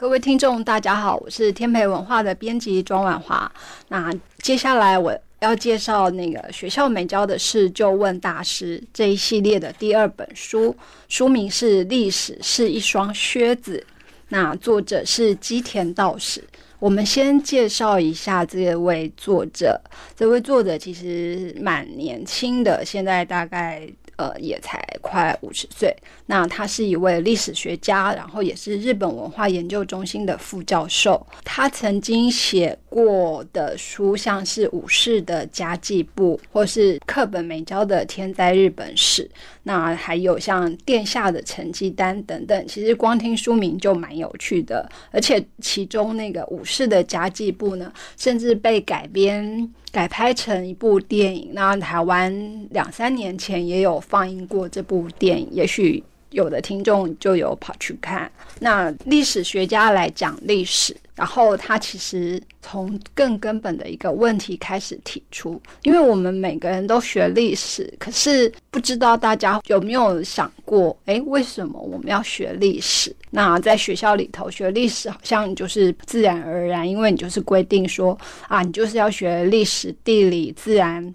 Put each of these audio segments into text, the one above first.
各位听众，大家好，我是天培文化的编辑庄婉华。那接下来我要介绍那个学校没教的是《就问大师》这一系列的第二本书，书名是《历史是一双靴子》。那作者是基田道史。我们先介绍一下这位作者，这位作者其实蛮年轻的，现在大概。呃，也才快五十岁。那他是一位历史学家，然后也是日本文化研究中心的副教授。他曾经写过的书，像是《武士的家计簿》，或是课本没教的《天灾日本史》。那还有像《殿下的成绩单》等等。其实光听书名就蛮有趣的，而且其中那个《武士的家计簿》呢，甚至被改编。改拍成一部电影，那台湾两三年前也有放映过这部电影，也许有的听众就有跑去看。那历史学家来讲历史。然后他其实从更根本的一个问题开始提出，因为我们每个人都学历史，可是不知道大家有没有想过，哎，为什么我们要学历史？那在学校里头学历史，好像就是自然而然，因为你就是规定说啊，你就是要学历史、地理、自然。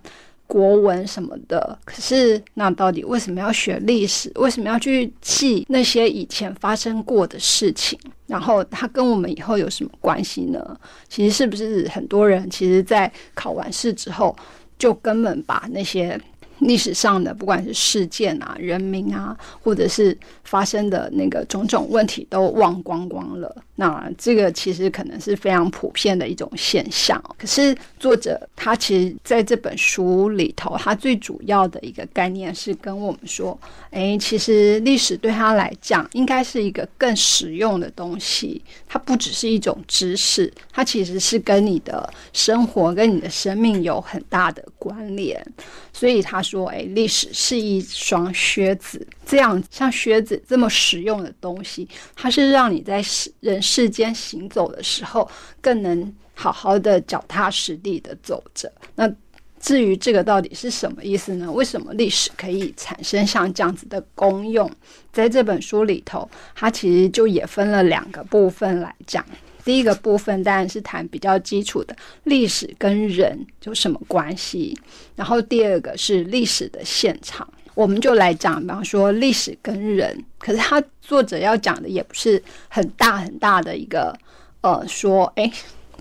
国文什么的，可是那到底为什么要学历史？为什么要去记那些以前发生过的事情？然后它跟我们以后有什么关系呢？其实是不是很多人其实，在考完试之后，就根本把那些。历史上的不管是事件啊、人民啊，或者是发生的那个种种问题，都忘光光了。那这个其实可能是非常普遍的一种现象。可是作者他其实在这本书里头，他最主要的一个概念是跟我们说：，哎，其实历史对他来讲，应该是一个更实用的东西。它不只是一种知识，它其实是跟你的生活、跟你的生命有很大的关联。所以他说：“说哎，历史是一双靴子，这样像靴子这么实用的东西，它是让你在世人世间行走的时候，更能好好的脚踏实地的走着。那至于这个到底是什么意思呢？为什么历史可以产生像这样子的功用？在这本书里头，它其实就也分了两个部分来讲。”第一个部分当然是谈比较基础的历史跟人有什么关系，然后第二个是历史的现场，我们就来讲，比方说历史跟人。可是他作者要讲的也不是很大很大的一个，呃，说哎，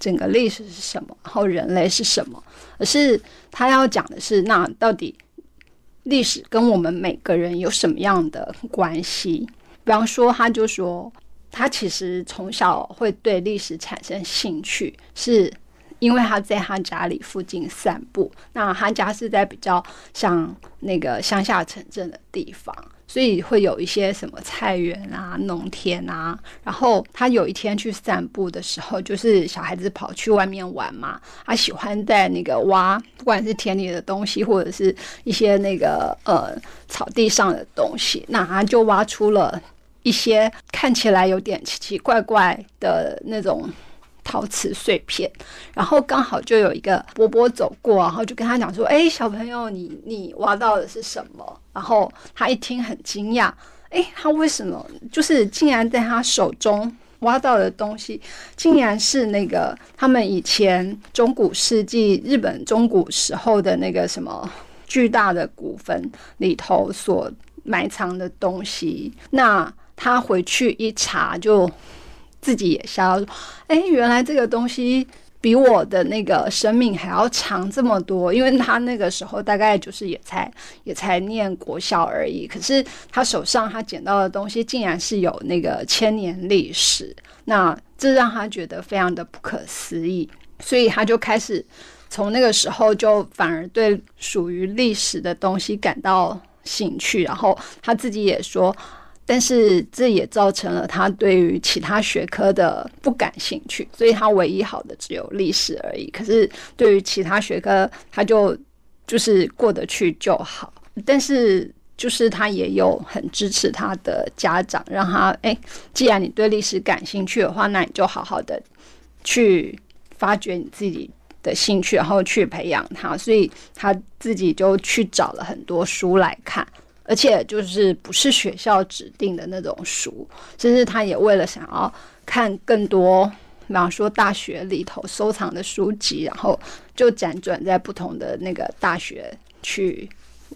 整个历史是什么，然后人类是什么，而是他要讲的是，那到底历史跟我们每个人有什么样的关系？比方说，他就说。他其实从小会对历史产生兴趣，是因为他在他家里附近散步。那他家是在比较像那个乡下城镇的地方，所以会有一些什么菜园啊、农田啊。然后他有一天去散步的时候，就是小孩子跑去外面玩嘛，他喜欢在那个挖，不管是田里的东西，或者是一些那个呃草地上的东西，那他就挖出了。一些看起来有点奇奇怪怪的那种陶瓷碎片，然后刚好就有一个伯伯走过，然后就跟他讲说：“哎，小朋友，你你挖到的是什么？”然后他一听很惊讶，哎，他为什么就是竟然在他手中挖到的东西，竟然是那个他们以前中古世纪日本中古时候的那个什么巨大的古坟里头所埋藏的东西？那他回去一查，就自己也笑说：“哎，原来这个东西比我的那个生命还要长这么多。”因为他那个时候大概就是也才也才念国小而已，可是他手上他捡到的东西竟然是有那个千年历史，那这让他觉得非常的不可思议，所以他就开始从那个时候就反而对属于历史的东西感到兴趣，然后他自己也说。但是这也造成了他对于其他学科的不感兴趣，所以他唯一好的只有历史而已。可是对于其他学科，他就就是过得去就好。但是就是他也有很支持他的家长，让他哎，既然你对历史感兴趣的话，那你就好好的去发掘你自己的兴趣，然后去培养他。所以他自己就去找了很多书来看。而且就是不是学校指定的那种书，甚至他也为了想要看更多，比方说大学里头收藏的书籍，然后就辗转在不同的那个大学去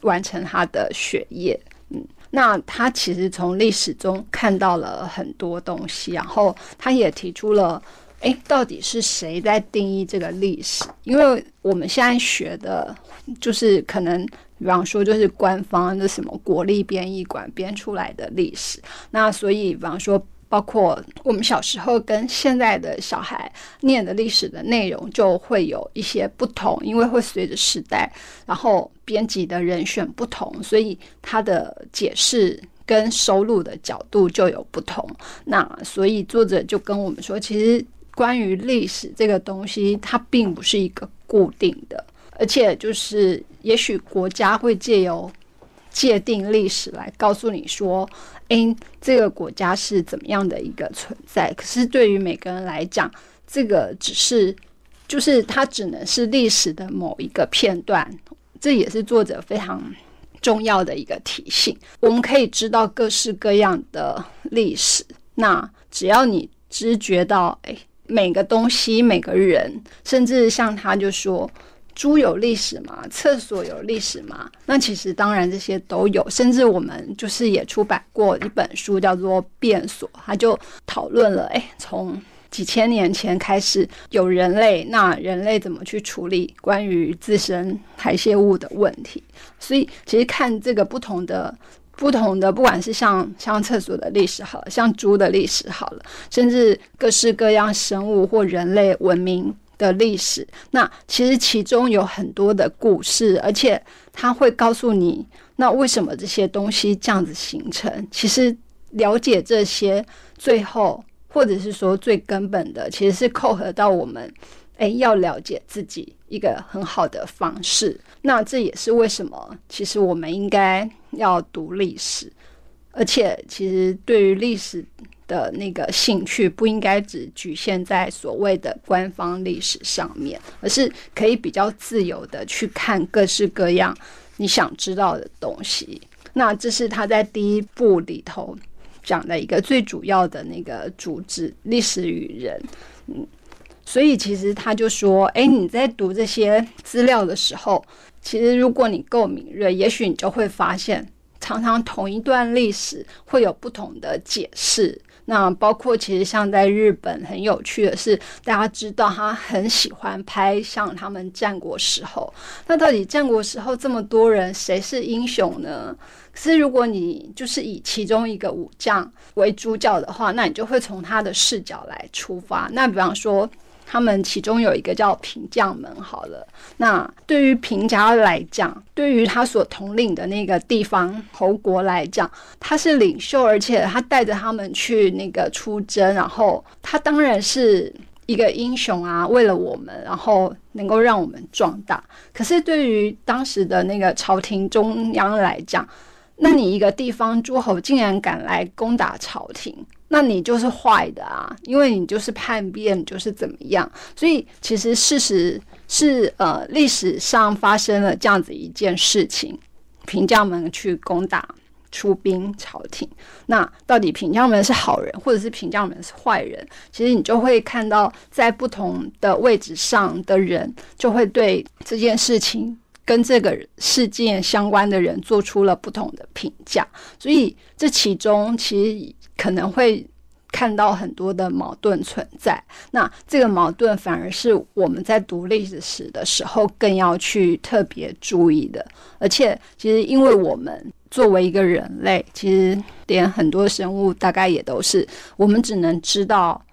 完成他的学业。嗯，那他其实从历史中看到了很多东西，然后他也提出了。哎，到底是谁在定义这个历史？因为我们现在学的，就是可能，比方说，就是官方的什么国立编译馆编出来的历史。那所以，比方说，包括我们小时候跟现在的小孩念的历史的内容，就会有一些不同，因为会随着时代，然后编辑的人选不同，所以他的解释跟收录的角度就有不同。那所以作者就跟我们说，其实。关于历史这个东西，它并不是一个固定的，而且就是也许国家会借由界定历史来告诉你说，诶，这个国家是怎么样的一个存在。可是对于每个人来讲，这个只是就是它只能是历史的某一个片段。这也是作者非常重要的一个提醒。我们可以知道各式各样的历史，那只要你知觉到，诶。每个东西，每个人，甚至像他就说，猪有历史吗？厕所有历史吗？那其实当然这些都有，甚至我们就是也出版过一本书，叫做《变所》，他就讨论了，哎，从几千年前开始有人类，那人类怎么去处理关于自身排泄物的问题？所以其实看这个不同的。不同的，不管是像像厕所的历史好了，像猪的历史好了，甚至各式各样生物或人类文明的历史，那其实其中有很多的故事，而且它会告诉你，那为什么这些东西这样子形成？其实了解这些，最后或者是说最根本的，其实是扣合到我们。哎，要了解自己一个很好的方式，那这也是为什么，其实我们应该要读历史，而且其实对于历史的那个兴趣，不应该只局限在所谓的官方历史上面，而是可以比较自由的去看各式各样你想知道的东西。那这是他在第一部里头讲的一个最主要的那个主旨：历史与人。嗯。所以其实他就说：“哎，你在读这些资料的时候，其实如果你够敏锐，也许你就会发现，常常同一段历史会有不同的解释。那包括其实像在日本很有趣的是，大家知道他很喜欢拍像他们战国时候。那到底战国时候这么多人，谁是英雄呢？可是如果你就是以其中一个武将为主角的话，那你就会从他的视角来出发。那比方说。”他们其中有一个叫平将门，好了，那对于平家来讲，对于他所统领的那个地方侯国来讲，他是领袖，而且他带着他们去那个出征，然后他当然是一个英雄啊，为了我们，然后能够让我们壮大。可是对于当时的那个朝廷中央来讲，那你一个地方诸侯竟然敢来攻打朝廷？那你就是坏的啊，因为你就是叛变，就是怎么样？所以其实事实是，呃，历史上发生了这样子一件事情，平将们去攻打出兵朝廷。那到底平将们是好人，或者是平将们是坏人？其实你就会看到，在不同的位置上的人，就会对这件事情跟这个事件相关的人做出了不同的评价。所以这其中其实。可能会看到很多的矛盾存在，那这个矛盾反而是我们在读历史的时候更要去特别注意的。而且，其实因为我们作为一个人类，其实连很多生物大概也都是，我们只能知道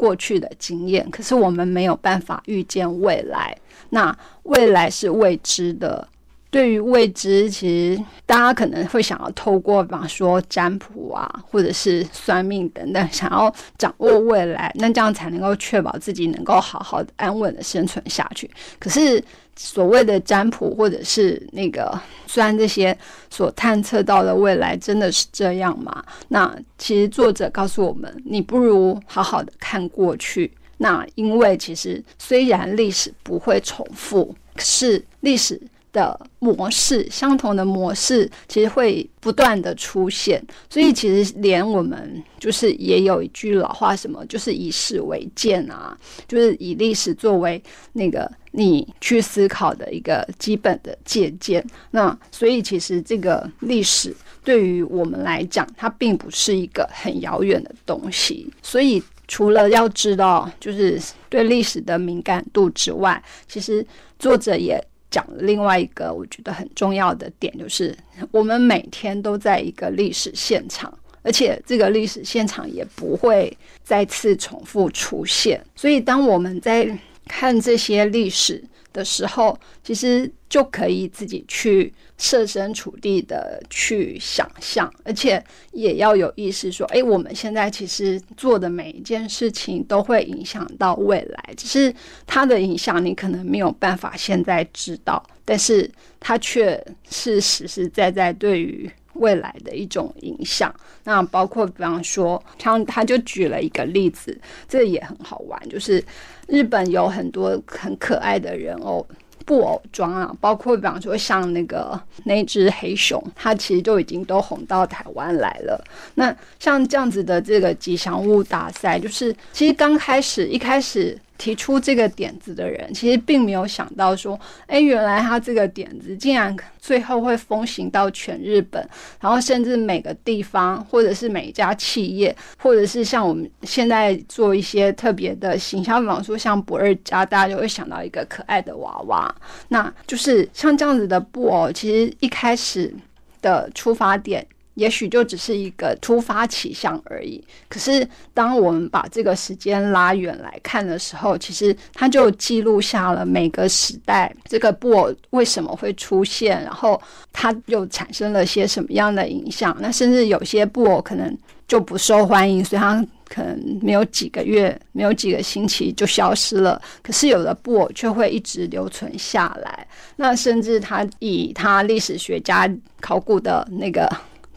过去的经验，可是我们没有办法预见未来。那未来是未知的。对于未知，其实大家可能会想要透过，比方说占卜啊，或者是算命等等，想要掌握未来，那这样才能够确保自己能够好好的、安稳的生存下去。可是所谓的占卜，或者是那个，虽然这些所探测到的未来真的是这样吗？那其实作者告诉我们，你不如好好的看过去。那因为其实虽然历史不会重复，可是历史。的模式，相同的模式其实会不断的出现，所以其实连我们就是也有一句老话，什么就是以史为鉴啊，就是以历史作为那个你去思考的一个基本的借鉴。那所以其实这个历史对于我们来讲，它并不是一个很遥远的东西。所以除了要知道就是对历史的敏感度之外，其实作者也。讲另外一个我觉得很重要的点，就是 我们每天都在一个历史现场，而且这个历史现场也不会再次重复出现。所以，当我们在看这些历史的时候，其实就可以自己去。设身处地的去想象，而且也要有意识说：哎，我们现在其实做的每一件事情都会影响到未来，只是它的影响你可能没有办法现在知道，但是它却是实实在在对于未来的一种影响。那包括比方说，像他就举了一个例子，这也很好玩，就是日本有很多很可爱的人偶。布偶装啊，包括比方说像那个那只黑熊，它其实就已经都红到台湾来了。那像这样子的这个吉祥物大赛，就是其实刚开始一开始。提出这个点子的人，其实并没有想到说，哎，原来他这个点子竟然最后会风行到全日本，然后甚至每个地方，或者是每一家企业，或者是像我们现在做一些特别的形象，比方说像不二家，大家就会想到一个可爱的娃娃，那就是像这样子的布偶，其实一开始的出发点。也许就只是一个突发奇想而已。可是，当我们把这个时间拉远来看的时候，其实它就记录下了每个时代这个布偶为什么会出现，然后它又产生了些什么样的影响。那甚至有些布偶可能就不受欢迎，所以它可能没有几个月、没有几个星期就消失了。可是有的布偶却会一直留存下来。那甚至他以他历史学家考古的那个。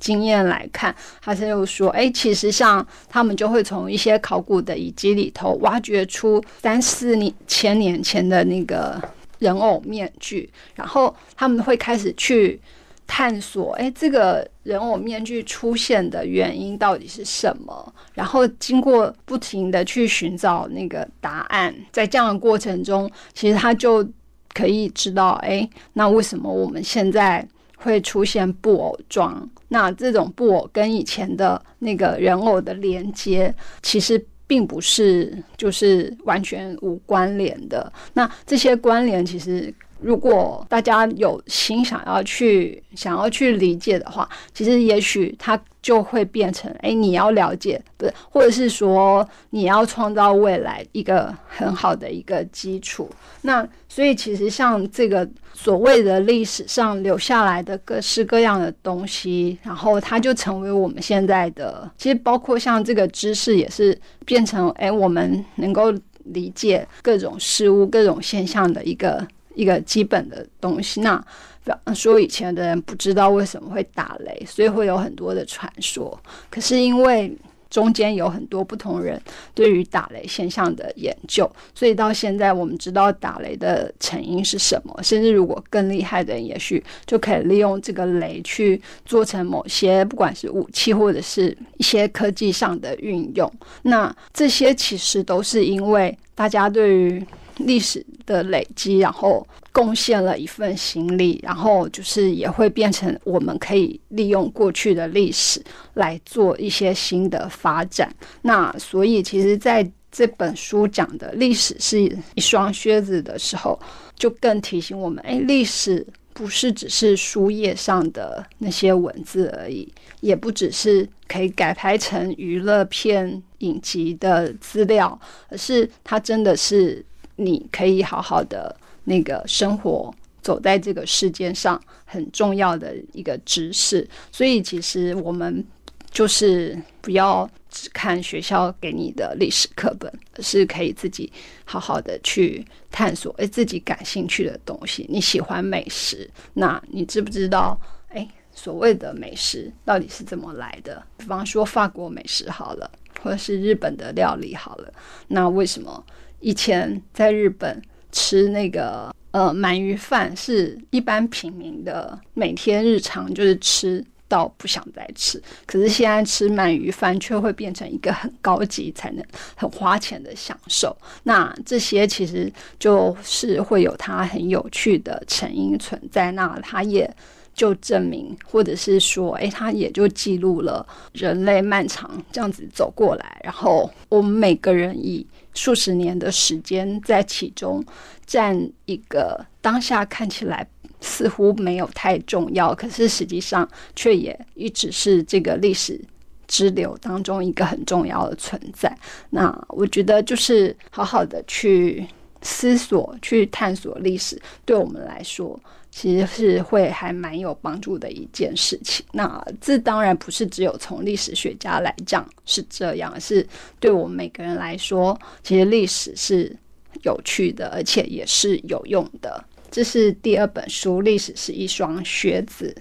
经验来看，他是又说：“哎，其实像他们就会从一些考古的遗迹里头挖掘出三四年千年前的那个人偶面具，然后他们会开始去探索，哎，这个人偶面具出现的原因到底是什么？然后经过不停的去寻找那个答案，在这样的过程中，其实他就可以知道，哎，那为什么我们现在？”会出现布偶装，那这种布偶跟以前的那个人偶的连接，其实并不是就是完全无关联的。那这些关联，其实如果大家有心想要去想要去理解的话，其实也许它。就会变成，哎，你要了解，不是，或者是说你要创造未来一个很好的一个基础。那所以其实像这个所谓的历史上留下来的各式各样的东西，然后它就成为我们现在的，其实包括像这个知识也是变成，哎，我们能够理解各种事物、各种现象的一个一个基本的东西。那比方。说以前的人不知道为什么会打雷，所以会有很多的传说。可是因为中间有很多不同人对于打雷现象的研究，所以到现在我们知道打雷的成因是什么。甚至如果更厉害的人，也许就可以利用这个雷去做成某些不管是武器或者是一些科技上的运用。那这些其实都是因为大家对于。历史的累积，然后贡献了一份心力，然后就是也会变成我们可以利用过去的历史来做一些新的发展。那所以，其实在这本书讲的历史是一双靴子的时候，就更提醒我们：哎，历史不是只是书页上的那些文字而已，也不只是可以改拍成娱乐片影集的资料，而是它真的是。你可以好好的那个生活，走在这个世界上很重要的一个知识。所以，其实我们就是不要只看学校给你的历史课本，是可以自己好好的去探索，诶，自己感兴趣的东西。你喜欢美食，那你知不知道？诶，所谓的美食到底是怎么来的？比方说法国美食好了，或者是日本的料理好了，那为什么？以前在日本吃那个呃，鳗鱼饭是一般平民的每天日常就是吃到不想再吃，可是现在吃鳗鱼饭却会变成一个很高级、才能很花钱的享受。那这些其实就是会有它很有趣的成因存在，那它也就证明，或者是说，诶，它也就记录了人类漫长这样子走过来，然后我们每个人以数十年的时间在其中。占一个当下看起来似乎没有太重要，可是实际上却也一直是这个历史支流当中一个很重要的存在。那我觉得就是好好的去思索、去探索历史，对我们来说其实是会还蛮有帮助的一件事情。那这当然不是只有从历史学家来讲是这样，是对我们每个人来说，其实历史是。有趣的，而且也是有用的。这是第二本书，《历史是一双靴子》。